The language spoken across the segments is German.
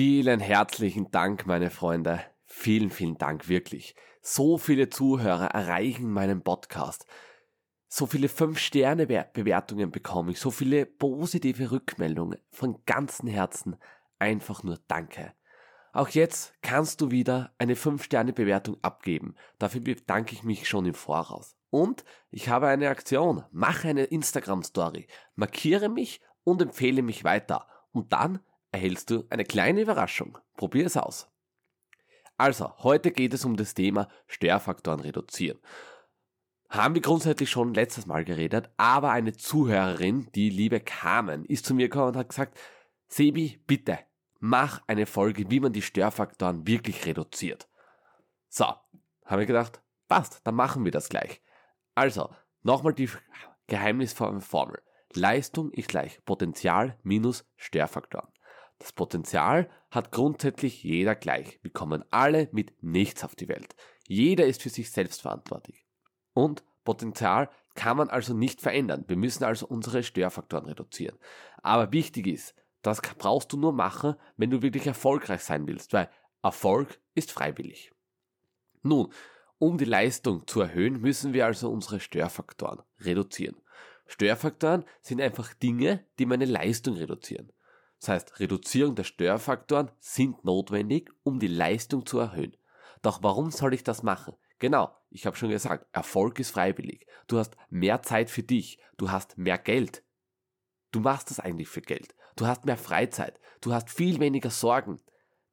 Vielen herzlichen Dank, meine Freunde. Vielen, vielen Dank wirklich. So viele Zuhörer erreichen meinen Podcast. So viele 5-Sterne-Bewertungen bekomme ich, so viele positive Rückmeldungen von ganzem Herzen. Einfach nur Danke. Auch jetzt kannst du wieder eine 5-Sterne-Bewertung abgeben. Dafür bedanke ich mich schon im Voraus. Und ich habe eine Aktion. Mache eine Instagram-Story. Markiere mich und empfehle mich weiter. Und dann erhältst du eine kleine Überraschung. Probier es aus. Also, heute geht es um das Thema Störfaktoren reduzieren. Haben wir grundsätzlich schon letztes Mal geredet, aber eine Zuhörerin, die liebe Carmen, ist zu mir gekommen und hat gesagt, Sebi, bitte, mach eine Folge, wie man die Störfaktoren wirklich reduziert. So, habe ich gedacht, passt, dann machen wir das gleich. Also, nochmal die geheimnisvolle Formel. Leistung ist gleich Potenzial minus Störfaktoren. Das Potenzial hat grundsätzlich jeder gleich. Wir kommen alle mit nichts auf die Welt. Jeder ist für sich selbst verantwortlich. Und Potenzial kann man also nicht verändern. Wir müssen also unsere Störfaktoren reduzieren. Aber wichtig ist, das brauchst du nur machen, wenn du wirklich erfolgreich sein willst, weil Erfolg ist freiwillig. Nun, um die Leistung zu erhöhen, müssen wir also unsere Störfaktoren reduzieren. Störfaktoren sind einfach Dinge, die meine Leistung reduzieren. Das heißt, Reduzierung der Störfaktoren sind notwendig, um die Leistung zu erhöhen. Doch warum soll ich das machen? Genau, ich habe schon gesagt, Erfolg ist freiwillig. Du hast mehr Zeit für dich, du hast mehr Geld. Du machst das eigentlich für Geld. Du hast mehr Freizeit, du hast viel weniger Sorgen.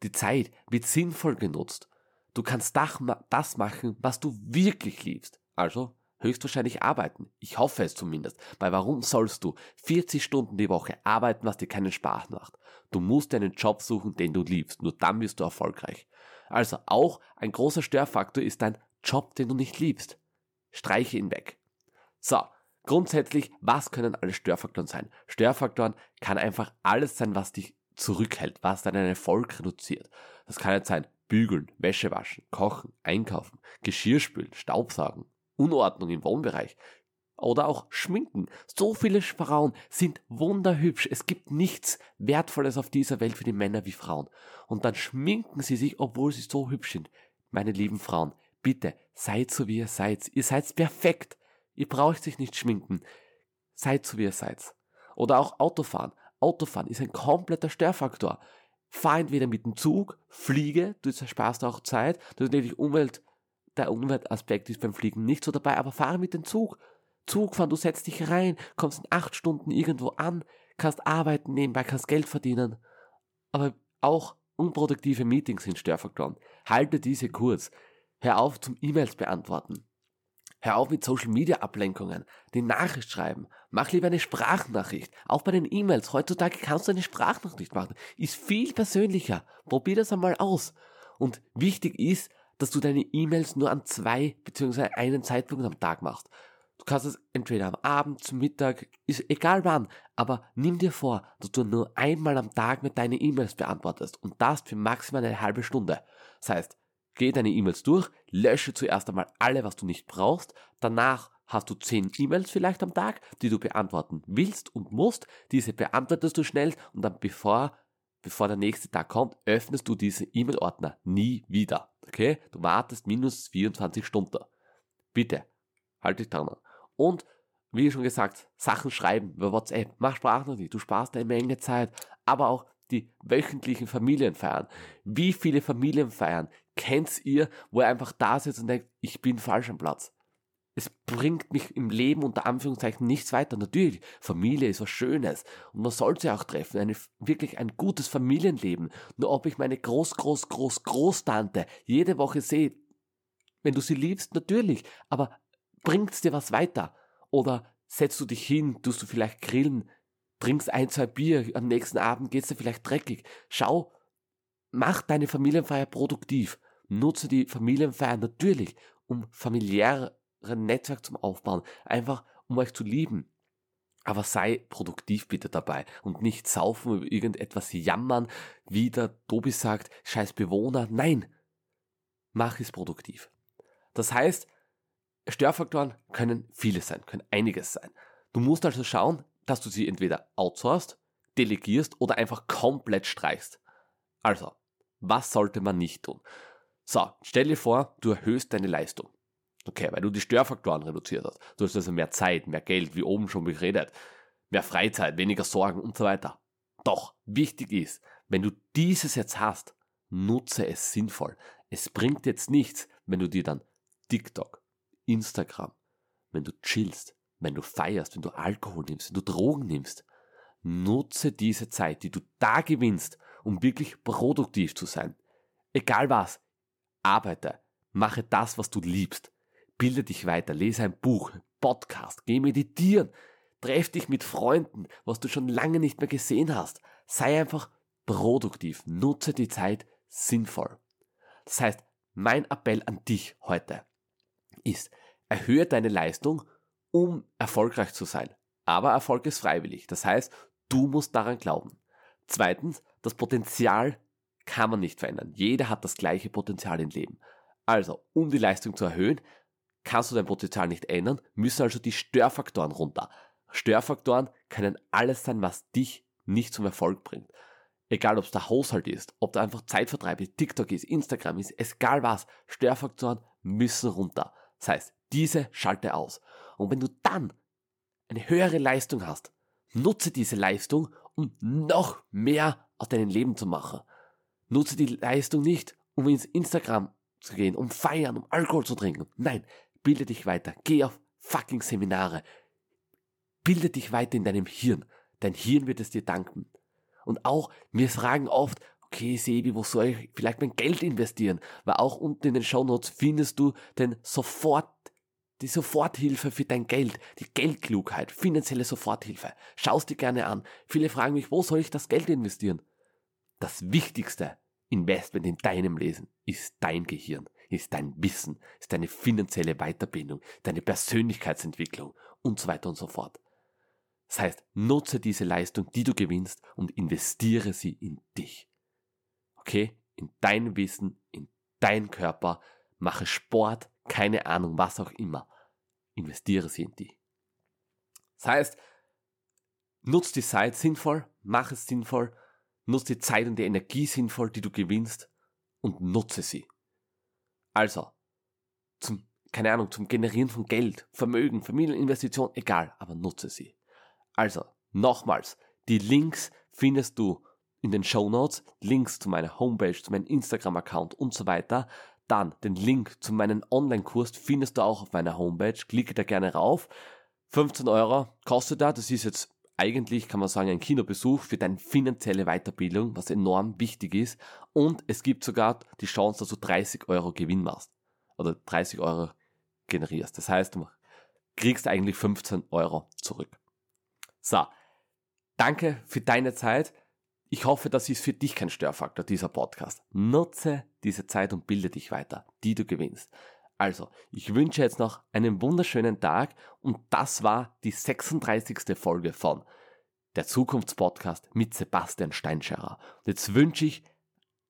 Die Zeit wird sinnvoll genutzt. Du kannst das machen, was du wirklich liebst. Also höchstwahrscheinlich arbeiten. Ich hoffe es zumindest. Weil warum sollst du 40 Stunden die Woche arbeiten, was dir keinen Spaß macht? Du musst einen Job suchen, den du liebst. Nur dann wirst du erfolgreich. Also auch ein großer Störfaktor ist dein Job, den du nicht liebst. Streiche ihn weg. So, grundsätzlich, was können alle Störfaktoren sein? Störfaktoren kann einfach alles sein, was dich zurückhält, was deinen Erfolg reduziert. Das kann jetzt sein, bügeln, Wäsche waschen, kochen, einkaufen, Geschirr spülen, Staubsaugen, Unordnung im Wohnbereich. Oder auch Schminken. So viele Frauen sind wunderhübsch. Es gibt nichts Wertvolles auf dieser Welt für die Männer wie Frauen. Und dann schminken sie sich, obwohl sie so hübsch sind. Meine lieben Frauen, bitte, seid so wie ihr seid. Ihr seid perfekt. Ihr braucht sich nicht schminken. Seid so wie ihr seid. Oder auch Autofahren. Autofahren ist ein kompletter Störfaktor. Fahr entweder mit dem Zug, fliege, du sparst auch Zeit, du natürlich Umwelt der Umweltaspekt ist beim Fliegen nicht so dabei, aber fahre mit dem Zug. Zug fahren, du setzt dich rein, kommst in acht Stunden irgendwo an, kannst arbeiten nebenbei, kannst Geld verdienen. Aber auch unproduktive Meetings sind Störfaktoren. Halte diese kurz. Hör auf zum E-Mails beantworten. Hör auf mit Social Media Ablenkungen, die Nachricht schreiben. Mach lieber eine Sprachnachricht. Auch bei den E-Mails. Heutzutage kannst du eine Sprachnachricht machen. Ist viel persönlicher. Probier das einmal aus. Und wichtig ist, dass du deine E-Mails nur an zwei bzw. einen Zeitpunkt am Tag machst. Du kannst es entweder am Abend, zum Mittag, ist egal wann, aber nimm dir vor, dass du nur einmal am Tag mit deine E-Mails beantwortest und das für maximal eine halbe Stunde. Das heißt, geh deine E-Mails durch, lösche zuerst einmal alle, was du nicht brauchst, danach hast du zehn E-Mails vielleicht am Tag, die du beantworten willst und musst, diese beantwortest du schnell und dann bevor bevor der nächste Tag kommt, öffnest du diese E-Mail-Ordner nie wieder. Okay? Du wartest minus 24 Stunden. Bitte, halt dich dran. Und wie schon gesagt, Sachen schreiben über WhatsApp, mach Sprachnachricht, du sparst eine Menge Zeit, aber auch die wöchentlichen Familienfeiern. Wie viele Familienfeiern kennt ihr, wo ihr einfach da sitzt und denkt, ich bin falsch am Platz? Es bringt mich im Leben unter Anführungszeichen nichts weiter. Natürlich, Familie ist was Schönes und man soll sie auch treffen. Eine, wirklich ein gutes Familienleben. Nur ob ich meine Groß, Groß, Groß, Großtante jede Woche sehe, wenn du sie liebst, natürlich, aber bringt's dir was weiter? Oder setzt du dich hin, tust du vielleicht grillen, trinkst ein, zwei Bier, am nächsten Abend geht's dir vielleicht dreckig. Schau, mach deine Familienfeier produktiv. Nutze die Familienfeier natürlich, um familiär Netzwerk zum Aufbauen, einfach um euch zu lieben. Aber sei produktiv bitte dabei und nicht saufen über irgendetwas jammern, wie der Tobi sagt, scheiß Bewohner. Nein, mach es produktiv. Das heißt, Störfaktoren können viele sein, können einiges sein. Du musst also schauen, dass du sie entweder outsourcest, delegierst oder einfach komplett streichst. Also, was sollte man nicht tun? So, stell dir vor, du erhöhst deine Leistung. Okay, weil du die Störfaktoren reduziert hast. Du hast also mehr Zeit, mehr Geld, wie oben schon geredet, mehr Freizeit, weniger Sorgen und so weiter. Doch, wichtig ist, wenn du dieses jetzt hast, nutze es sinnvoll. Es bringt jetzt nichts, wenn du dir dann TikTok, Instagram, wenn du chillst, wenn du feierst, wenn du Alkohol nimmst, wenn du Drogen nimmst. Nutze diese Zeit, die du da gewinnst, um wirklich produktiv zu sein. Egal was, arbeite, mache das, was du liebst. Bilde dich weiter, lese ein Buch, Podcast, geh meditieren, treff dich mit Freunden, was du schon lange nicht mehr gesehen hast. Sei einfach produktiv, nutze die Zeit sinnvoll. Das heißt, mein Appell an dich heute ist, erhöhe deine Leistung, um erfolgreich zu sein. Aber Erfolg ist freiwillig. Das heißt, du musst daran glauben. Zweitens, das Potenzial kann man nicht verändern. Jeder hat das gleiche Potenzial im Leben. Also, um die Leistung zu erhöhen, kannst du dein Potenzial nicht ändern, müssen also die Störfaktoren runter. Störfaktoren können alles sein, was dich nicht zum Erfolg bringt. Egal, ob es der Haushalt ist, ob da einfach Zeitvertreib ist, TikTok ist, Instagram ist, egal was, Störfaktoren müssen runter. Das heißt, diese schalte aus. Und wenn du dann eine höhere Leistung hast, nutze diese Leistung, um noch mehr aus deinem Leben zu machen. Nutze die Leistung nicht, um ins Instagram zu gehen, um feiern, um Alkohol zu trinken. Nein, bilde dich weiter. Geh auf fucking Seminare. Bilde dich weiter in deinem Hirn. Dein Hirn wird es dir danken. Und auch, wir fragen oft, okay, Sebi, wo soll ich vielleicht mein Geld investieren? Weil auch unten in den Shownotes findest du den Sofort, die Soforthilfe für dein Geld, die Geldklugheit, finanzielle Soforthilfe. Schaust dir gerne an. Viele fragen mich, wo soll ich das Geld investieren? Das wichtigste Investment in deinem Leben ist dein Gehirn, ist dein Wissen, ist deine finanzielle Weiterbildung, deine Persönlichkeitsentwicklung und so weiter und so fort. Das heißt, nutze diese Leistung, die du gewinnst und investiere sie in dich. Okay? In dein Wissen, in deinen Körper, mache Sport, keine Ahnung, was auch immer. Investiere sie in dich. Das heißt, nutze die Zeit sinnvoll, mach es sinnvoll Nutze die Zeit und die Energie sinnvoll, die du gewinnst und nutze sie. Also, zum, keine Ahnung, zum Generieren von Geld, Vermögen, Familieninvestition, egal, aber nutze sie. Also, nochmals, die Links findest du in den Show Notes, Links zu meiner Homepage, zu meinem Instagram-Account und so weiter. Dann den Link zu meinem Online-Kurs findest du auch auf meiner Homepage. Klicke da gerne rauf. 15 Euro kostet da. Das ist jetzt eigentlich, kann man sagen, ein Kinobesuch für deine finanzielle Weiterbildung, was enorm wichtig ist. Und es gibt sogar die Chance, dass du 30 Euro Gewinn machst. Oder 30 Euro generierst. Das heißt, du kriegst eigentlich 15 Euro zurück. So. Danke für deine Zeit. Ich hoffe, das ist für dich kein Störfaktor, dieser Podcast. Nutze diese Zeit und bilde dich weiter, die du gewinnst. Also, ich wünsche jetzt noch einen wunderschönen Tag und das war die 36. Folge von der Zukunftspodcast mit Sebastian Steinscherer. Und jetzt wünsche ich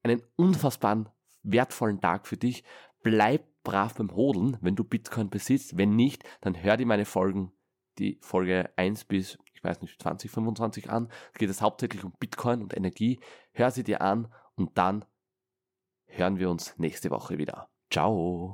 einen unfassbaren, wertvollen Tag für dich. Bleib brav beim Hodeln, wenn du Bitcoin besitzt. Wenn nicht, dann hör dir meine Folgen, die Folge 1 bis, ich weiß nicht, 20, 25 an. Es geht es hauptsächlich um Bitcoin und Energie. Hör sie dir an und dann hören wir uns nächste Woche wieder. Ciao.